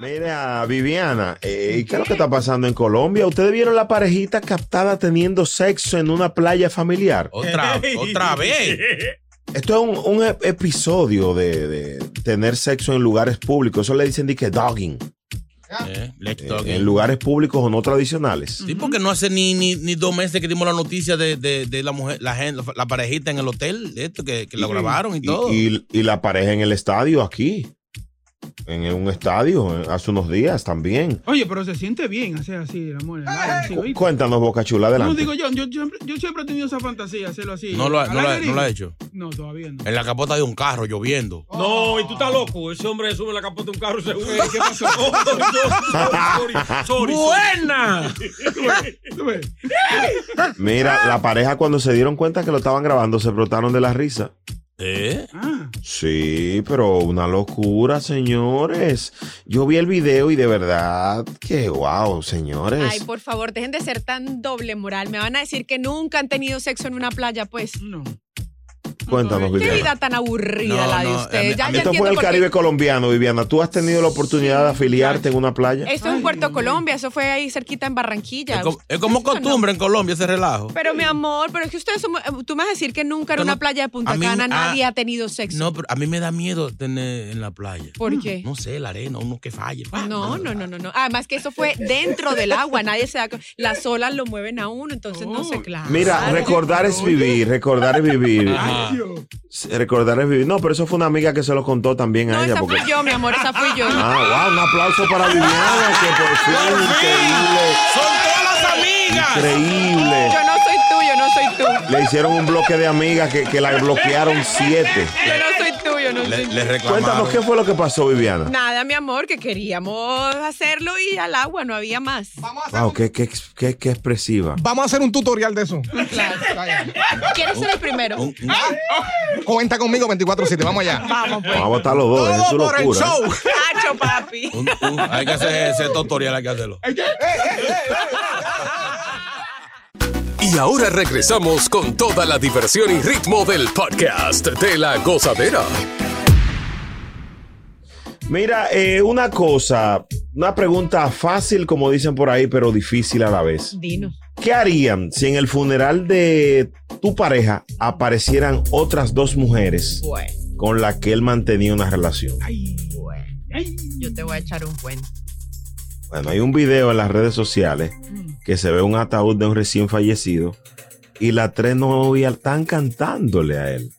Mira, Viviana, eh, ¿y qué es lo que está pasando en Colombia? ¿Ustedes vieron la parejita captada teniendo sexo en una playa familiar? Otra, otra vez. Esto es un, un ep- episodio de, de tener sexo en lugares públicos. Eso le dicen de que dogging. Eh, let's eh, en lugares públicos o no tradicionales. Sí, porque no hace ni, ni, ni dos meses que dimos la noticia de, de, de la mujer, la gente, la parejita en el hotel, esto que, que lo grabaron y, Y, todo. y- y la pareja en el estadio aquí. En un estadio, eh, hace unos días también. Oye, pero se siente bien hacer así, el amor. en el aire, así, ¿oíste? Cuéntanos, Boca Chula, No adelante. digo yo, yo, yo siempre, yo siempre he tenido esa fantasía, hacerlo así. no, lo, ha- no, no lo hecho. No, todavía no. En la capota de un carro lloviendo. No, y tú estás loco. Ese hombre sube la capota de un carro y se ¿Qué pasó? sorry, sorry, sorry. ¡Buena! Mira, la pareja cuando se dieron cuenta que lo estaban grabando se brotaron de la risa. ¿Eh? Ah, Sí, pero una locura, señores. Yo vi el video y de verdad que wow, señores. Ay, por favor, dejen de ser tan doble moral. Me van a decir que nunca han tenido sexo en una playa, pues. no. Cuéntanos, Qué Viviana. vida tan aburrida No, la de no, ustedes. a mí- Ya, a mí ya Esto fue el qué- Caribe colombiano, Viviana. ¿Tú has tenido la oportunidad de afiliarte en una playa? Esto es en Puerto. Colombia, eso fue ahí cerquita en Barranquilla. Es como, es como Eso no. costumbre en Colombia ese relajo. Pero mi amor, pero es que ustedes somos, eh, tú me vas a decir que nunca en una no- playa de Punta mí- Cana ah, nadie ha tenido sexo. No, pero a mí me da miedo tener en la playa. ¿Por qué? No sé, la arena, uno que falle. No, no, no, no, no. Además que eso fue dentro del agua, nadie se da Las olas lo mueven a uno, entonces no sé, claro. Mira, recordar es vivir, recordar es vivir. Ajá. Ay, Dios. Recordar es vivir. No, pero eso fue una amiga que se lo contó también a No, ella. esa Porque... fui yo, mi amor, esa fui yo. Ah, wow, un aplauso para Viviana, que por fin, increíble, ¡Son todas las amigas! increíble. Yo no soy tú, yo no soy tú. Le hicieron un bloque de amigas que, que la bloquearon siete. Yo no soy tú, yo no Le, soy le reclamaron. Cuéntanos qué fue lo que pasó, Viviana. Nada, mi amor, que queríamos hacerlo y al agua no había más. Wow, qué, qué, qué, qué expresiva. Vamos a hacer un tutorial de eso. ¿Quieres ser el primero? Un- un- Cuenta conmigo 24-7. Vamos allá. Vamos, pues. Vamos a votar los dos, es su Todo por el locura. show. Hacho, papi. un- un- hay que hacer ese tutorial, hay que hacerlo. Y ahora regresamos con toda la diversión y ritmo del podcast de La Gozadera. Mira, eh, una cosa, una pregunta fácil, como dicen por ahí, pero difícil a la vez. Dinos. ¿Qué harían si en el funeral de tu pareja aparecieran otras dos mujeres Bueno, con las que él mantenía una relación? Ay, bueno. ay. Yo te voy a echar un cuento. Bueno, hay un video en las redes sociales que se ve un ataúd de un recién fallecido y las tres novias están cantándole a él.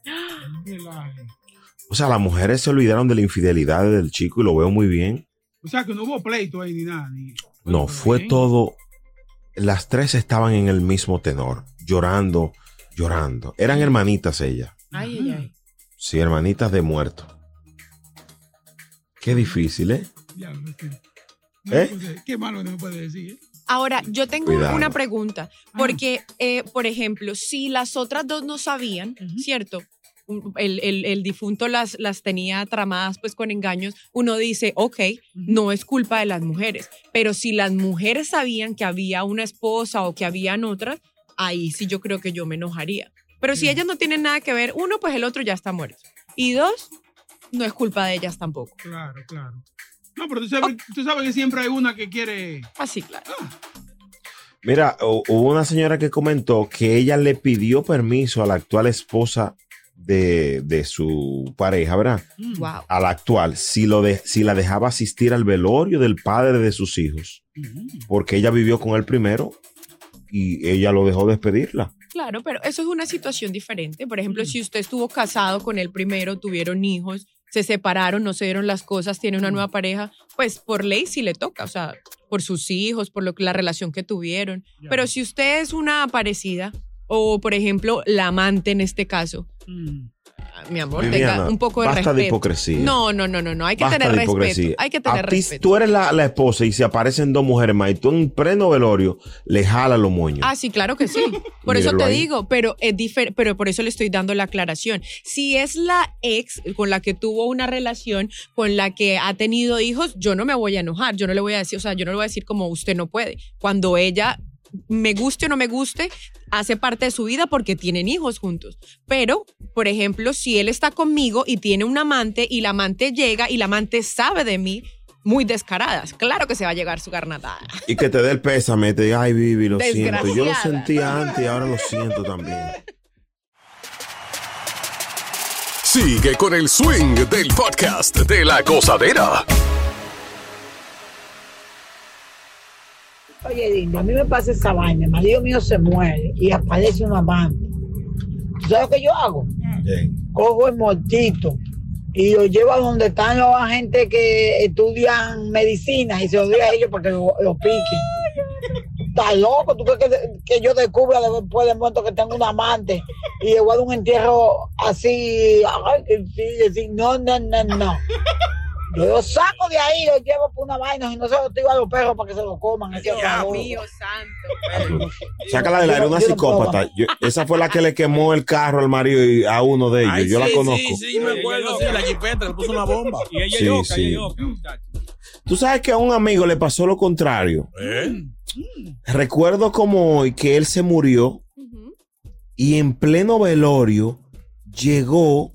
O sea, las mujeres se olvidaron de la infidelidad del chico y lo veo muy bien. O sea, que no hubo pleito ahí ni nada. Ni... No, fue bien. todo. Las tres estaban en el mismo tenor, llorando, llorando. Eran hermanitas ellas. Ay, ay, ay. Sí, hermanitas de muerto. Qué difícil, ¿eh? Ya, no sé. No ¿Eh? Qué malo no me puede decir. ¿eh? Ahora, yo tengo Cuidado. una pregunta, porque, eh, por ejemplo, si las otras dos no sabían, ¿cierto? El, el- el difunto las, las tenía tramadas pues con engaños, uno dice, ok, no es culpa de las mujeres, pero si las mujeres sabían que había una esposa o que habían otras, ahí sí yo creo que yo me enojaría. Pero si ellas no tienen nada que ver, uno, pues el otro ya está muerto. Y dos, no es culpa de ellas tampoco. Claro, claro. No, pero tú sabes, tú sabes que siempre hay una que quiere. Así, claro. Mira, hu- hubo una señora que comentó que ella le pidió permiso a la actual esposa de, de su pareja, ¿verdad? Wow. A la actual, si, lo de, si la dejaba asistir al velorio del padre de sus hijos, porque ella vivió con él primero y ella lo dejó despedirla. Claro, pero eso es una situación diferente. Por ejemplo, si usted estuvo casado con él primero, tuvieron hijos, se separaron, no se dieron las cosas, tiene una nueva pareja, pues por ley sí le toca, o sea, por sus hijos, por lo que la relación que tuvieron. Pero si usted es una parecida o por ejemplo la amante en este caso, Mm. Mi amor, Viviana, tenga un poco de basta respeto. de hipocresía. No, no, no, no, no. Hay que Basta tener respeto. Hay que tener A ti, respeto. Tú eres la, la esposa y se aparecen dos mujeres más y tú en pleno velorio le jalas los moños. Ah, sí, claro que sí. Por eso te ahí. digo, pero es pero por eso le estoy dando la aclaración. Si es la ex con la que tuvo una relación, con la que ha tenido hijos, yo no me voy a enojar, yo no le voy a decir, o sea, yo no le voy a decir como usted no puede. Cuando ella me guste o no me guste, hace parte de su vida porque tienen hijos juntos. Pero, por ejemplo, si él está conmigo y tiene un amante y la amante llega y la amante sabe de mí, muy descaradas. Claro que se va a llegar su garnatada. Y que te dé el pésame, te diga, ay, Vivi, lo siento. Yo lo sentía antes y ahora lo siento también. Sigue con el swing del podcast de la gozadera. Oye, Dindy, a mí me pasa esa vaina. El marido mío se muere y aparece un amante. ¿Tú sabes lo que yo hago? Cojo el mortito y lo llevo a donde están los agentes que estudian medicina y se lo doy a ellos para que lo, lo piquen. ¿Estás loco? ¿Tú crees que, que yo descubra después de muerto que tengo un amante y le voy a dar un entierro así? Ay, sí, decir, no, no, no, no. Yo lo saco de ahí, lo llevo por una vaina y no se lo tiro a los perros para que se lo coman. ese favor. santo. Sácala del aire, una psicópata. Yo- esa fue la que le quemó el carro al marido y a uno de ellos. Ay, Yo la conozco. Sí, sí, me acuerdo, sí, la jipeta le puso una bomba. Y ella Sí, yoca, sí. ella yoca, muchacho. Tú sabes que a un amigo le pasó lo contrario. ¿Eh? Recuerdo como hoy que él se murió y en pleno velorio llegó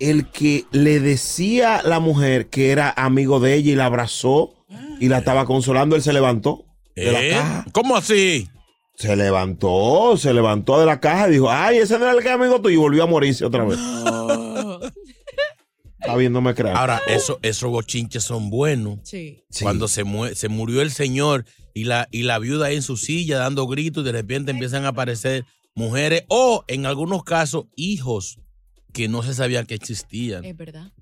el que le decía a la mujer que era amigo de ella y la abrazó y la estaba consolando. Él se levantó de la ¿Eh? caja. ¿Cómo así? Se levantó, se levantó de la caja y dijo, ay, ese no era el que era amigo tuyo y volvió a morirse otra vez. Está bien, no me creas. Ahora, eso, esos bochinches son buenos. Sí. Sí. Cuando se, mue- se murió el señor y la, y la viuda ahí en su silla dando gritos y de repente empiezan a aparecer mujeres o en algunos casos hijos que no se sabían que existían. Es verdad.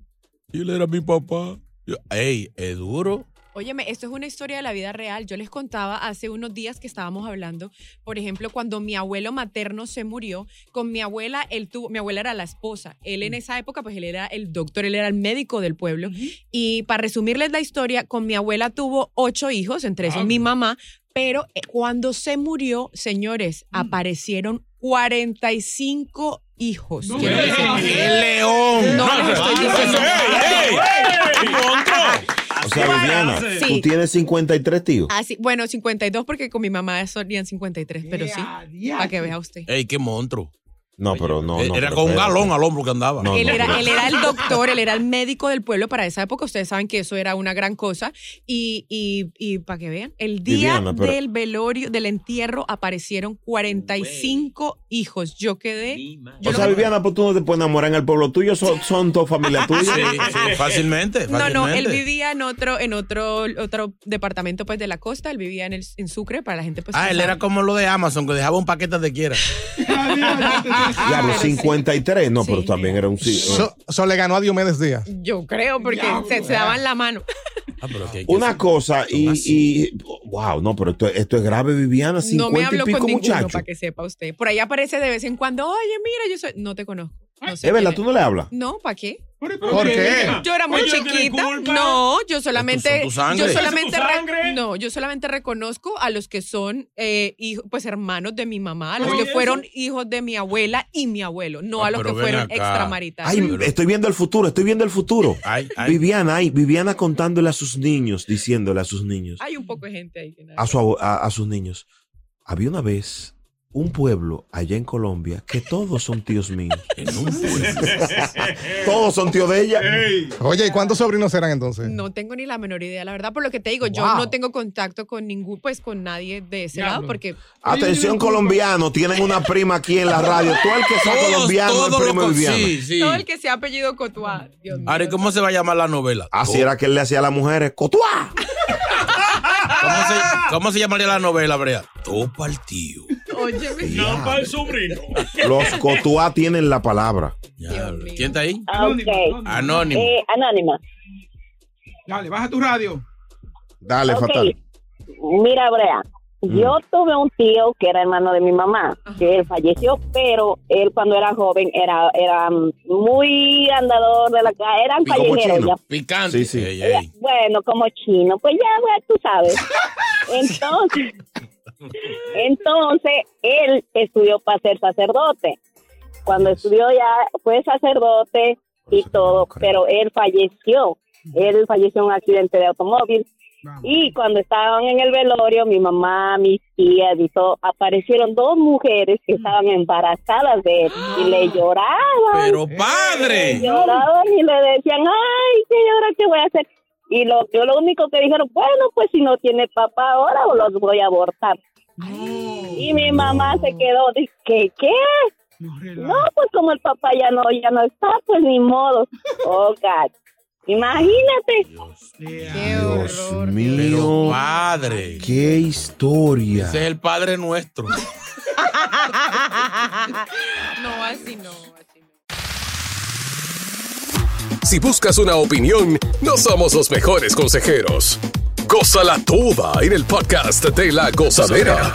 Y él era mi papá. Yo, Ey, es duro. Óyeme, esto es una historia de la vida real. Yo les contaba hace unos días que estábamos hablando, por ejemplo, cuando mi abuelo materno se murió, con mi abuela, él tuvo, mi abuela era la esposa. Él en esa época, pues él era el doctor, él era el médico del pueblo. Y para resumirles la historia, con mi abuela tuvo ocho hijos, entre esos mi mamá, pero eh, cuando se murió, señores, aparecieron 45 hijos. No Quiero sepan. ¡El león! No les estoy diciendo. O sea, Viviana, Sí. tú tienes 53 tíos. Ah, sí, bueno, 52 porque con mi mamá solían 53, pero sí, para que vea usted. ¡Ey, qué monstruo! No, pero no. Eh, no, era con un galón al hombro que andaba. No, él, no, era, él era el doctor, él era el médico del pueblo para esa época. Ustedes saben que eso era una gran cosa. Y, y, y para que vean, el día Viviana, pero- del velorio, del entierro, aparecieron 45 hijos. Yo quedé. Yo o no sea, Viviana, pues tú no te puedes enamorar en el pueblo tuyo, son, son toda familia tuya. Sí, sí, fácilmente, No, fácilmente. no, él vivía en otro, en otro, otro departamento pues de la costa, él vivía en, el, en Sucre, para la gente pues Ah, él sabe. era como lo de Amazon, que dejaba un paquete de quiera. Claro, 53, no, pero también era un sí. So, so le ganó a Diomedes Díaz. Yo creo, porque se, se daban la mano. Ah, pero que hay que Una ser- cosa, y, wow, no, pero esto, esto es grave, Viviana, 50 No me hablo y pico con ninguno, muchachos. para que sepa usted. Por ahí aparece de vez en cuando, oye, mira, yo soy... No te conozco. No sé Es verdad, tú no le hablas. No, ¿para qué? ¿Por qué? Yo era muy chiquita. No, yo solamente, tu yo solamente, no, yo solamente reconozco a los que son eh, hijos, pues hermanos de mi mamá, a los que eso- fueron hijos de mi abuela y mi abuelo, no Ah, a los que fueron acá. extramaritales. Ay, estoy viendo el futuro, estoy viendo el futuro. Ay, ay. Viviana, ay, Viviana contándole a sus niños, diciéndole a sus niños, Hay un poco de gente ahí que nada. a, su a, a sus niños. Había una vez un pueblo allá en Colombia que todos son tíos míos. En un pueblo. todos son tíos de ella. Oye, ¿y cuántos sobrinos eran entonces? No tengo ni la menor idea, la verdad, por lo que te digo, yo no tengo contacto con ningún, pues con nadie de ese Diablo. lado, porque Atención colombiano, tienen una prima aquí en la radio. Tú el que sea Todos, colombiano, todos el primo Viviana. Sí, sí. todo el que sea apellido Cotuá, Dios mío. Ahora, ¿y cómo se va a llamar la novela? Así era que él le hacía a las mujeres. ¡Cotuá! ¿Cómo se, cómo se llamaría la novela, Brea? Todo partido. Óyeme. No para el sobrino. Los cotuá tienen la palabra. Ya. ¿Quién está ahí? Anónimo, Ok. anónimo. Anónimo. Eh, anónima. Dale, baja tu radio. Dale, fatal. Mira, Brea, Yo tuve un tío que era hermano de mi mamá, que él falleció, pero él cuando era joven era era muy andador de la calle, eran callejeros ya. Picante. Sí, sí. Ey, ey. Bueno, como chino, pues ya, bueno, tú sabes. Entonces, entonces él estudió para ser sacerdote. Cuando estudió ya fue sacerdote y todo, pero él falleció. Él falleció en un accidente de automóvil. Y cuando estaban en el velorio, mi mamá, mis tías y todo, aparecieron dos mujeres que estaban embarazadas de él y le lloraban. Pero padre. Lloraban y le decían, ay, señora, ¿qué voy a hacer? Y lo, yo lo único que dijeron, bueno, pues si no tiene papá ahora, o los voy a abortar. Y mi mamá se quedó, dice, ¿qué? ¿Qué? No, pues como el papá ya no, ya no está, pues ni modo. Oh, God. Imagínate. Qué Dios horror. Pero mío. padre. Qué historia. Ese es el padre nuestro. No, así no, así no. Si buscas una opinión, no somos los mejores consejeros. Gózala toda en el podcast de la gozadera.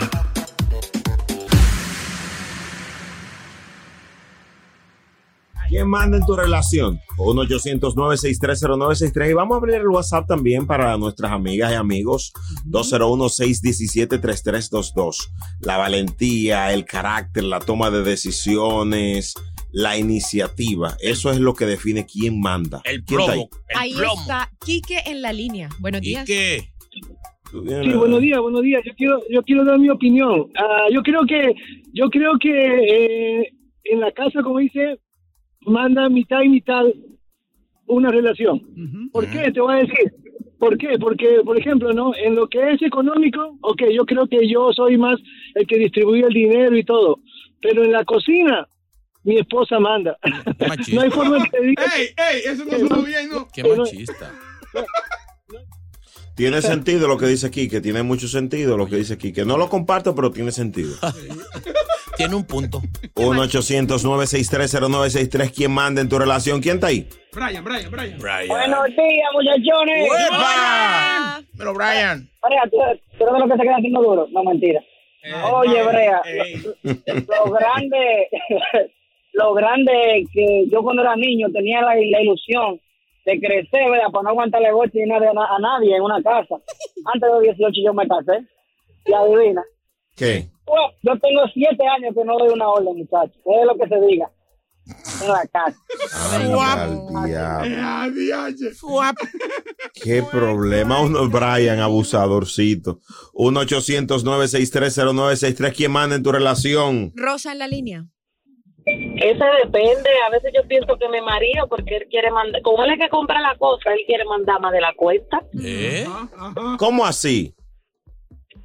¿Quién manda en tu relación? 1-800-963-0963. Y vamos a abrir el WhatsApp también para nuestras amigas y amigos. 201-617-3322. La valentía, el carácter, la toma de decisiones, la iniciativa. Eso es lo que define quién manda. El ¿Quién está plomo. El Ahí plomo. está Quique en la línea. Buenos ¿Y días. tienes Sí, buenos días, buenos días. Yo quiero, yo quiero dar mi opinión. Ah, yo creo que, yo creo que eh, en la casa, como dice, manda mitad y mitad una relación. ¿Por qué? Te voy a decir. ¿Por qué? Porque, por ejemplo, ¿no? En lo que es económico, ok, yo creo que yo soy más el que distribuye el dinero y todo. Pero en la cocina, mi esposa manda. Qué machista. no hay forma de que diga Ey, ey, eso no suena bien, ¿no? Qué machista. Tiene sentido lo que dice aquí, que tiene mucho sentido lo que dice aquí, que no lo comparto, pero tiene sentido. Tiene un punto. 1-800-963-0963. ¿Quién manda en tu relación? ¿Quién está ahí? Brian, Brian, Brian. Brian. días, muchachones. ¡Uepa! Pero Brian. Brea, ¿tú, tú eres lo que se queda haciendo duro? No, mentira. Oye, Brea, lo grande, lo grande que yo cuando era niño tenía la, la ilusión de crecer, ¿verdad? Para no aguantarle golpe ni nada a, na- a nadie en una casa. Antes de los 18 yo me casé. Y adivina. ¿Qué? Bueno, yo tengo siete años que no doy una orden, muchachos. Es lo que se diga. En la casa. Ah. Qué problema. Uno, Brian, abusadorcito. 1-800-963-0963. ¿Quién manda en tu relación? Rosa en la línea. Eso depende. A veces yo pienso que mi marido, porque él quiere mandar, como él es que compra la cosa, él quiere mandar más de la cuenta. ¿Eh? ¿Cómo así?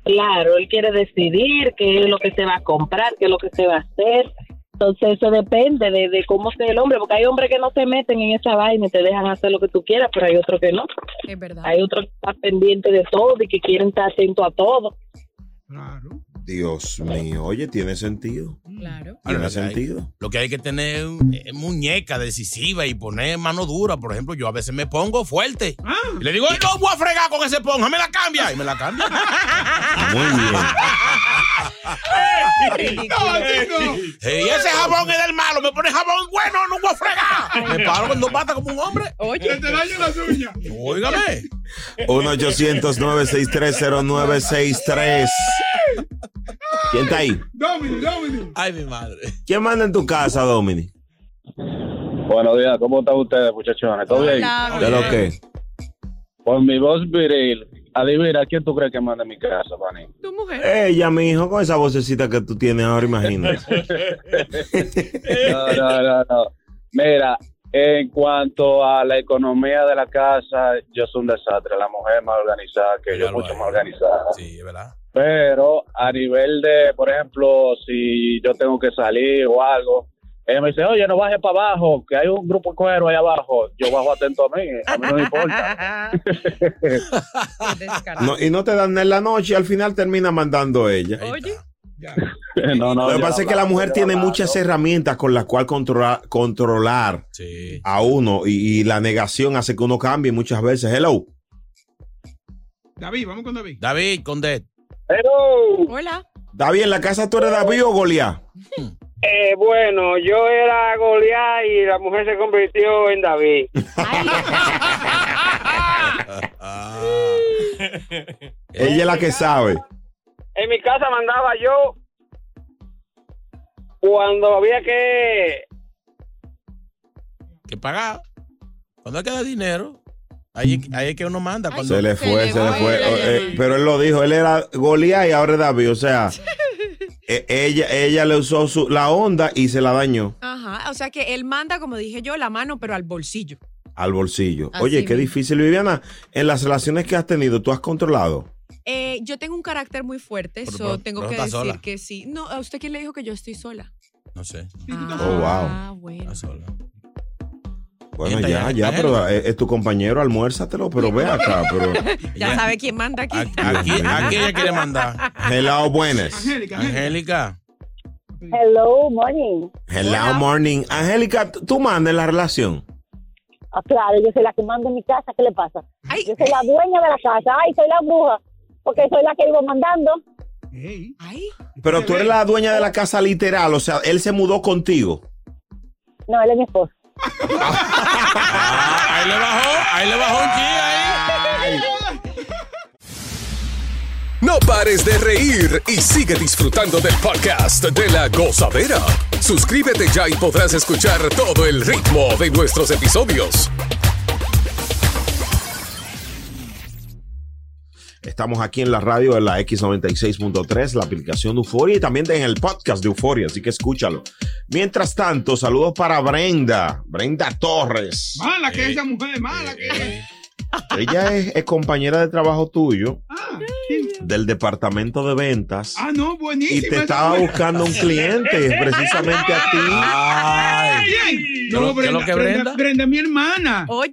Claro, él quiere decidir qué es lo que se va a comprar, qué es lo que se va a hacer. Entonces eso depende de, de cómo sea el hombre, porque hay hombres que no se meten en esa vaina y te dejan hacer lo que tú quieras, pero hay otros que no. Es verdad. Hay otros que están pendientes de todo y que quieren estar atentos a todo. Claro. Dios mío. Oye, tiene sentido. Claro. Tiene Ahora, sentido. Lo que hay que tener es muñeca decisiva y poner mano dura. Por ejemplo, yo a veces me pongo fuerte. Ah. Y le digo, "Ay, no voy a fregar con ese ponja, me la cambia. Y me la cambia. Muy bien. No, no. Hey, ese jabón es del malo, me pone jabón bueno, no voy a fregar. Me paro con dos patas como un hombre. Oye, Que te daño las uñas. Óigame. 1-800-963-0963. ¿Quién está ahí? Domini, Domini. Ay, mi madre. ¿Quién manda en tu casa, Domini? Buenos días, ¿cómo están ustedes, muchachones? ¿Todo bien? ¿De lo que? Por mi voz viril, adivina, ¿quién tú crees que manda en mi casa, Pani? Tu mujer. Ella, mi hijo, con esa vocecita que tú tienes ahora, imagínate. No, no, no, no. Mira, en cuanto a la economía de la casa, yo soy un desastre. La mujer más organizada que yo, mucho más organizada. Sí, es verdad. Pero a nivel de, por ejemplo, si yo tengo que salir o algo, ella me dice, oye, no bajes para abajo, que hay un grupo de cuero ahí abajo. Yo bajo atento a mí, a mí no me importa. No, y no te dan en la noche y al final termina mandando ella. Oye. no, no, Lo que pasa es que la mujer tiene hablando. muchas herramientas con las cuales controlar, controlar Sí. a uno y, y la negación hace que uno cambie muchas veces. Hello. David, vamos con David. David, Condet. Hello. Hola. David, ¿en la casa tú eres David o Goliat? Eh, bueno, yo era Goliat y la mujer se convirtió en David. Ella es la que sabe. En mi casa mandaba yo cuando había que... Que pagar. Cuando hay que dar dinero, ahí, ahí es que uno manda. Cuando Se le fue, se le fue. Eh, pero él lo dijo, él era Goliat y ahora es David. O sea, e- ella, ella le usó su, la onda y se la dañó Ajá, o sea que él manda, como dije yo, la mano, pero al bolsillo. al bolsillo. Así Oye, qué mismo. difícil. Viviana, en las relaciones que has tenido, ¿tú has controlado? Eh, yo tengo un carácter muy fuerte, Pero- so pero- tengo pero que decir sola. que sí. No, ¿a usted quién le dijo que yo estoy sola? No sé. Oh, Ah, wow. bueno. Bueno, ¿Quién está ya, allá? ya, Ángel. pero es, es tu compañero, almuérzatelo, pero ve acá, pero... Ya sabe quién manda aquí. Aquí, aquí ella quiere mandar. Hello, buenas. Angélica. Hello, morning. Hello, morning. Angélica, ¿tú mandas la relación? Ah, claro, yo soy la que mando en mi casa. ¿Qué le pasa? Yo soy la dueña de la casa. Ay, soy la bruja. Porque soy la que vivo mandando. Pero tú eres la dueña de la casa literal, o sea, él se mudó contigo. No, él es mi esposo. Ah, ahí le bajó, ahí le bajó un chi ahí. No pares de reír y sigue disfrutando del podcast de la gozadera. Suscríbete ya y podrás escuchar todo el ritmo de nuestros episodios. Estamos aquí en la radio en la X96.3, la aplicación de Euforia y también en el podcast de Euforia, así que escúchalo. Mientras tanto, saludos para Brenda, Brenda Torres. Mala que esa mujer, mala que. Ella es, es compañera de trabajo tuyo del departamento de ventas Ah, no, y buenísima. te estaba buscando un cliente precisamente a ti. Ay, No, ¿Qué es lo Brenda, que Brenda, Brenda? Brenda, mi hermana. Oye.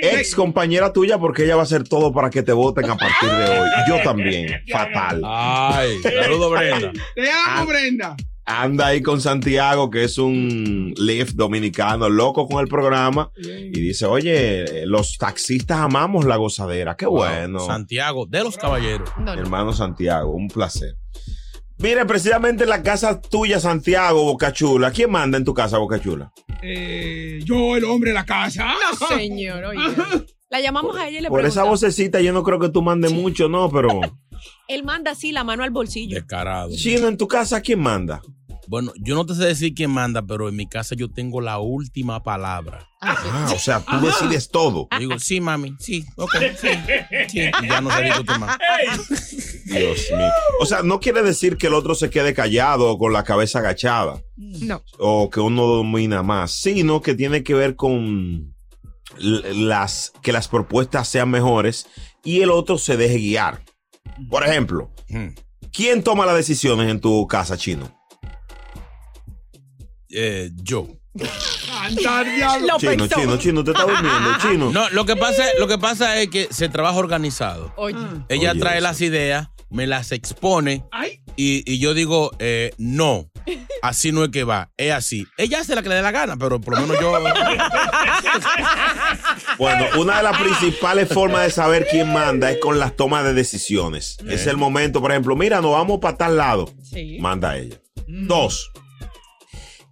Ex compañera tuya porque ella va a hacer todo para que te voten a partir de hoy. Yo también. Fatal. Ay, saludo Brenda. Te amo, Brenda. Anda ahí con Santiago, que es un lift dominicano, loco con el programa, y dice, oye, los taxistas amamos la gozadera, qué bueno. Santiago, de los caballeros. Hermano Santiago, un placer. Mire, precisamente en la casa tuya, Santiago, Bocachula, ¿quién manda en tu casa, Bocachula? Eh, yo, el hombre de la casa. No, señor, oye. La llamamos a ella y le Por esa vocecita yo no creo que tú mandes mucho, no, pero... Él manda así la mano al bolsillo. Descarado. Chino, en tu casa, ¿quién manda? Bueno, yo no te sé decir quién manda, pero en mi casa yo tengo la última palabra. Ah, o sea, tú decides todo. Digo, sí, mami, sí, ok, sí, sí. Y ya no se discute más. Dios mío. O sea, no quiere decir que el otro se quede callado o con la cabeza agachada. No. o que uno domina más, sino que tiene que ver con las que las propuestas sean mejores y el otro se deje guiar. Por ejemplo, ¿quién toma las decisiones en tu casa, chino? Eh, yo. Chino, chino, chino, te está durmiendo, chino. No, lo que pasa, lo que pasa es que se trabaja organizado. Oye. Ella Oye, trae eso. las ideas, me las expone y, y yo digo, eh, no, así no es que va, es así. Ella hace la que le dé la gana, pero por lo menos yo... Bueno, una de las principales formas de saber quién manda es con las tomas de decisiones. Es el momento, por ejemplo, mira, nos vamos para tal lado. Manda ella. Dos,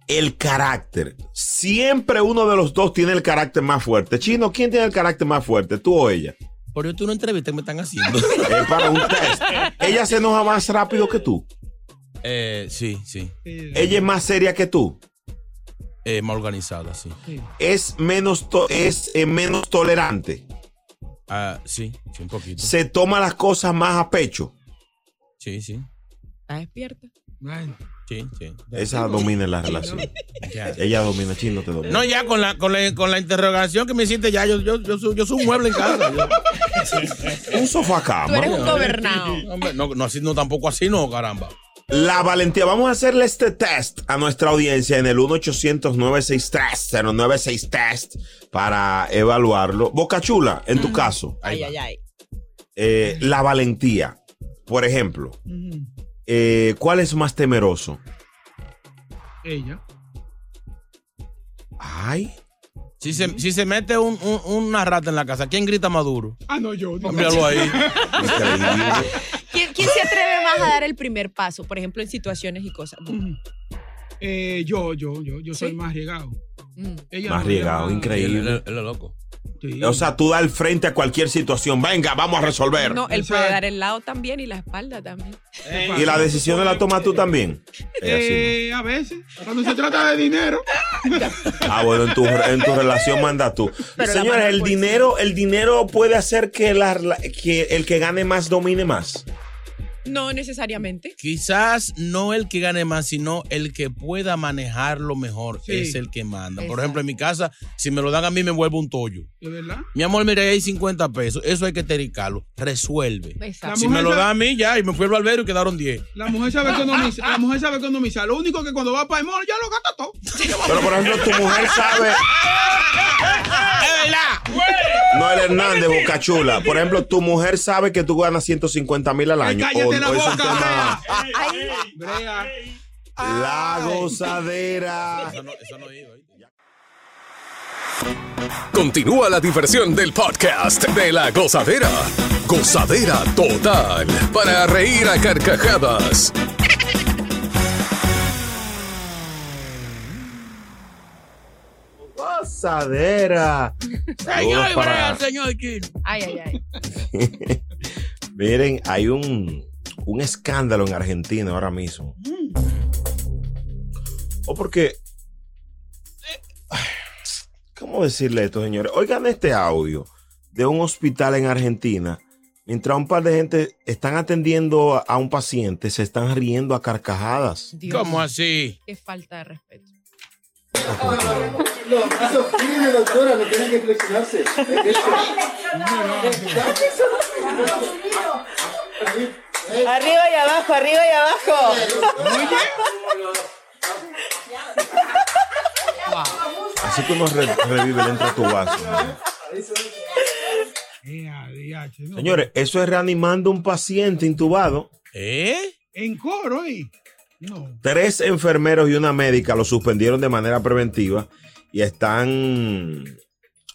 el carácter. Siempre uno de los dos tiene el carácter más fuerte. Chino, ¿quién tiene el carácter más fuerte? ¿Tú o ella? Por eso tú una entrevista que me están haciendo. Es para un test. Ella se enoja más rápido que tú. Eh, sí, sí. Ella es más seria que tú. Eh, más organizada, sí. Es menos, to- es eh, menos tolerante. Ah, sí, sí, un poquito. Se toma las cosas más a pecho. Sí, sí. Está despierta. Sí, sí. Esa domina la relación. Ella domina, chino te domina. No, ya con la, con la, con la interrogación que me hiciste, ya yo, yo, yo, soy, yo soy un mueble en casa. Yo- Un sofá cama. Tú eres un gobernado. Hombre, no, no, así, no, tampoco así, no, caramba. La valentía. Vamos a hacerle este test a nuestra audiencia en el 1-800-963-0963 test para evaluarlo. Boca Chula, en tu caso, Ay, ay, ay. eh, la valentía. Por ejemplo, eh, ¿cuál es más temeroso? Ella. Ay. Si se, si se mete un, un- una rata en la casa, ¿quién grita Maduro? Ah, no, yo. Míralo ahí. ¿Quién, quién se atreve vas a dar el primer paso, por ejemplo, en situaciones y cosas? Eh, yo, yo, yo, yo soy ¿Sí? más riegado. Ella Más no, riegado, increíble. Él es loco. O sea, tú das el frente a cualquier situación. Venga, vamos a resolver. No, él puede dar el lado también y la espalda también. Y la decisión la tomas tú también. Eh, a veces, cuando se trata de dinero. Ah, bueno, en tu, en tu relación manda tú. Pero Señores, el dinero, el dinero puede hacer que, la, la- que el que gane más domine más. No necesariamente. Quizás no el que gane más, sino el que pueda manejarlo mejor Sí. es el que manda. Por ejemplo, en mi casa, si me lo dan a mí, me vuelve un tollo. ¿De verdad? Mi amor, mira, ahí hay 50 pesos. Eso hay que tericarlo. Resuelve. Exacto. Si me lo da a mí, ya, y me fui al barbero y quedaron 10. La mujer sabe economizar. La mujer sabe economizar. Lo único que cuando va para el mall ya lo gasta todo. Pero, por ejemplo, tu mujer sabe. No, el Hernández, Boca Chula. Por ejemplo, tu mujer sabe que tú ganas 150 mil al año. Cállate la boca, Brea. La gozadera. Continúa la diversión del podcast de la gozadera. Gozadera total. Para reír a carcajadas. Gozadera. Saludos para- señor King. Ay, ay, ay. Miren, hay un, un escándalo en Argentina ahora mismo. O porque. eh, ¿Cómo decirle esto, señores? Oigan este audio de un hospital en Argentina. Mientras un par de gente están atendiendo a- a un paciente, se están riendo a carcajadas. Dios. ¿Cómo así? Qué falta de respeto. No, eso firme, doctora, no tiene que flexionarse. Arriba y abajo, arriba y abajo. Así como re- revive dentro de tu vaso. Señores, eso es reanimando un paciente intubado. ¿Eh? En coro, ¿eh? No. Tres enfermeros y una médica lo suspendieron de manera preventiva y están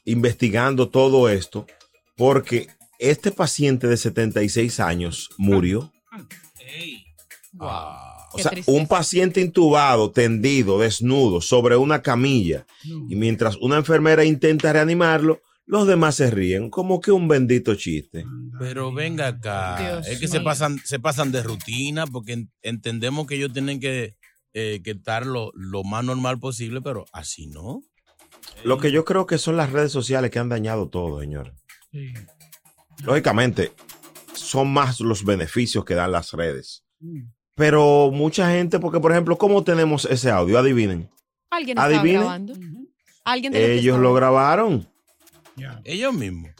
investigando todo esto porque este paciente de 76 años murió. O Qué sea, tristeza. un paciente intubado, tendido, desnudo, sobre una camilla. Y mientras una enfermera intenta reanimarlo, los demás se ríen, como que un bendito chiste. Pero venga acá. Dios es que se pasan, se pasan de rutina porque en- entendemos que ellos tienen que, eh, que estar lo, lo más normal posible, pero así no. Lo que yo creo que son las redes sociales que han dañado todo, señor. Sí. Lógicamente, son más los beneficios que dan las redes. Pero mucha gente, porque por ejemplo, ¿cómo tenemos ese audio? Adivinen. Alguien estaba Adivine. grabando. Alguien Ellos lo grabaron. Ellos mismos.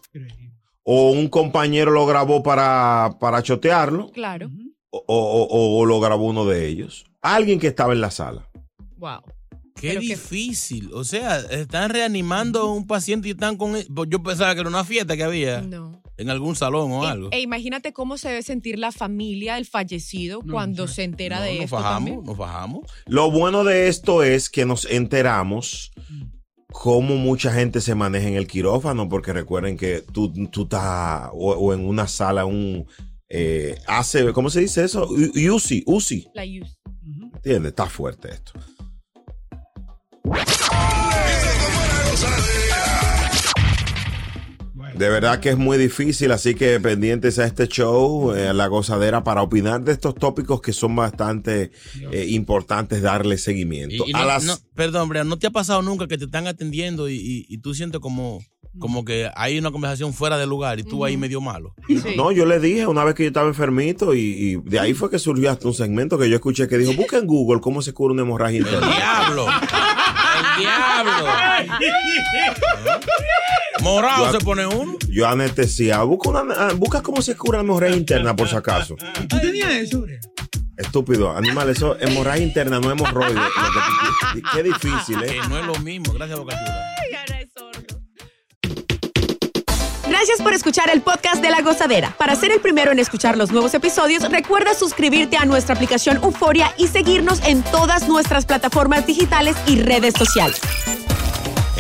O un compañero lo grabó para, para chotearlo. Claro. O, o- o- o lo grabó uno de ellos. Alguien que estaba en la sala. Wow. Qué Pero difícil. O sea, están reanimando a un paciente y están con. pues Yo pensaba que era una fiesta que había No. en algún salón o algo. E imagínate cómo se debe sentir la familia del fallecido cuando se entera No, de nos esto fajamos, también. nos bajamos. Lo bueno de esto es que nos enteramos cómo mucha gente se maneja en el quirófano, porque recuerden que tú, tú estás o, o en una sala, un eh, hace, ¿cómo se dice eso? UCI, UCI. La use. ¿Entiendes? Está fuerte esto. De verdad que es muy difícil, así que pendientes a este show, eh, a la gozadera, para opinar de estos tópicos que son bastante eh, importantes darle seguimiento. Y- y a no- las, no, perdón, Brian, ¿no te ha pasado nunca que te están atendiendo y, y- y tú sientes como, como que hay una conversación fuera de lugar y tú ahí medio malo? No, yo le dije una vez que yo estaba enfermito y, y de ahí fue que surgió hasta un segmento que yo escuché que dijo, busca en Google cómo se cura una hemorragia interna. ¡Diablo! ¡El diablo! Morado Yo- se pone uno. Yo anestesia, busca, una, ah, busca cómo se cura la hemorragia interna por si acaso. ¿Tú tenías eso? Estúpido, animal, eso hemorragia interna, no hemorroide. Tú- Qué difícil, ¿eh? Que no es lo mismo. Gracias, Boca Chula. Gracias por escuchar el podcast de La Gozadera. Para ser el primero en escuchar los nuevos episodios, recuerda suscribirte a nuestra aplicación Euforia y seguirnos en todas nuestras plataformas digitales y redes sociales.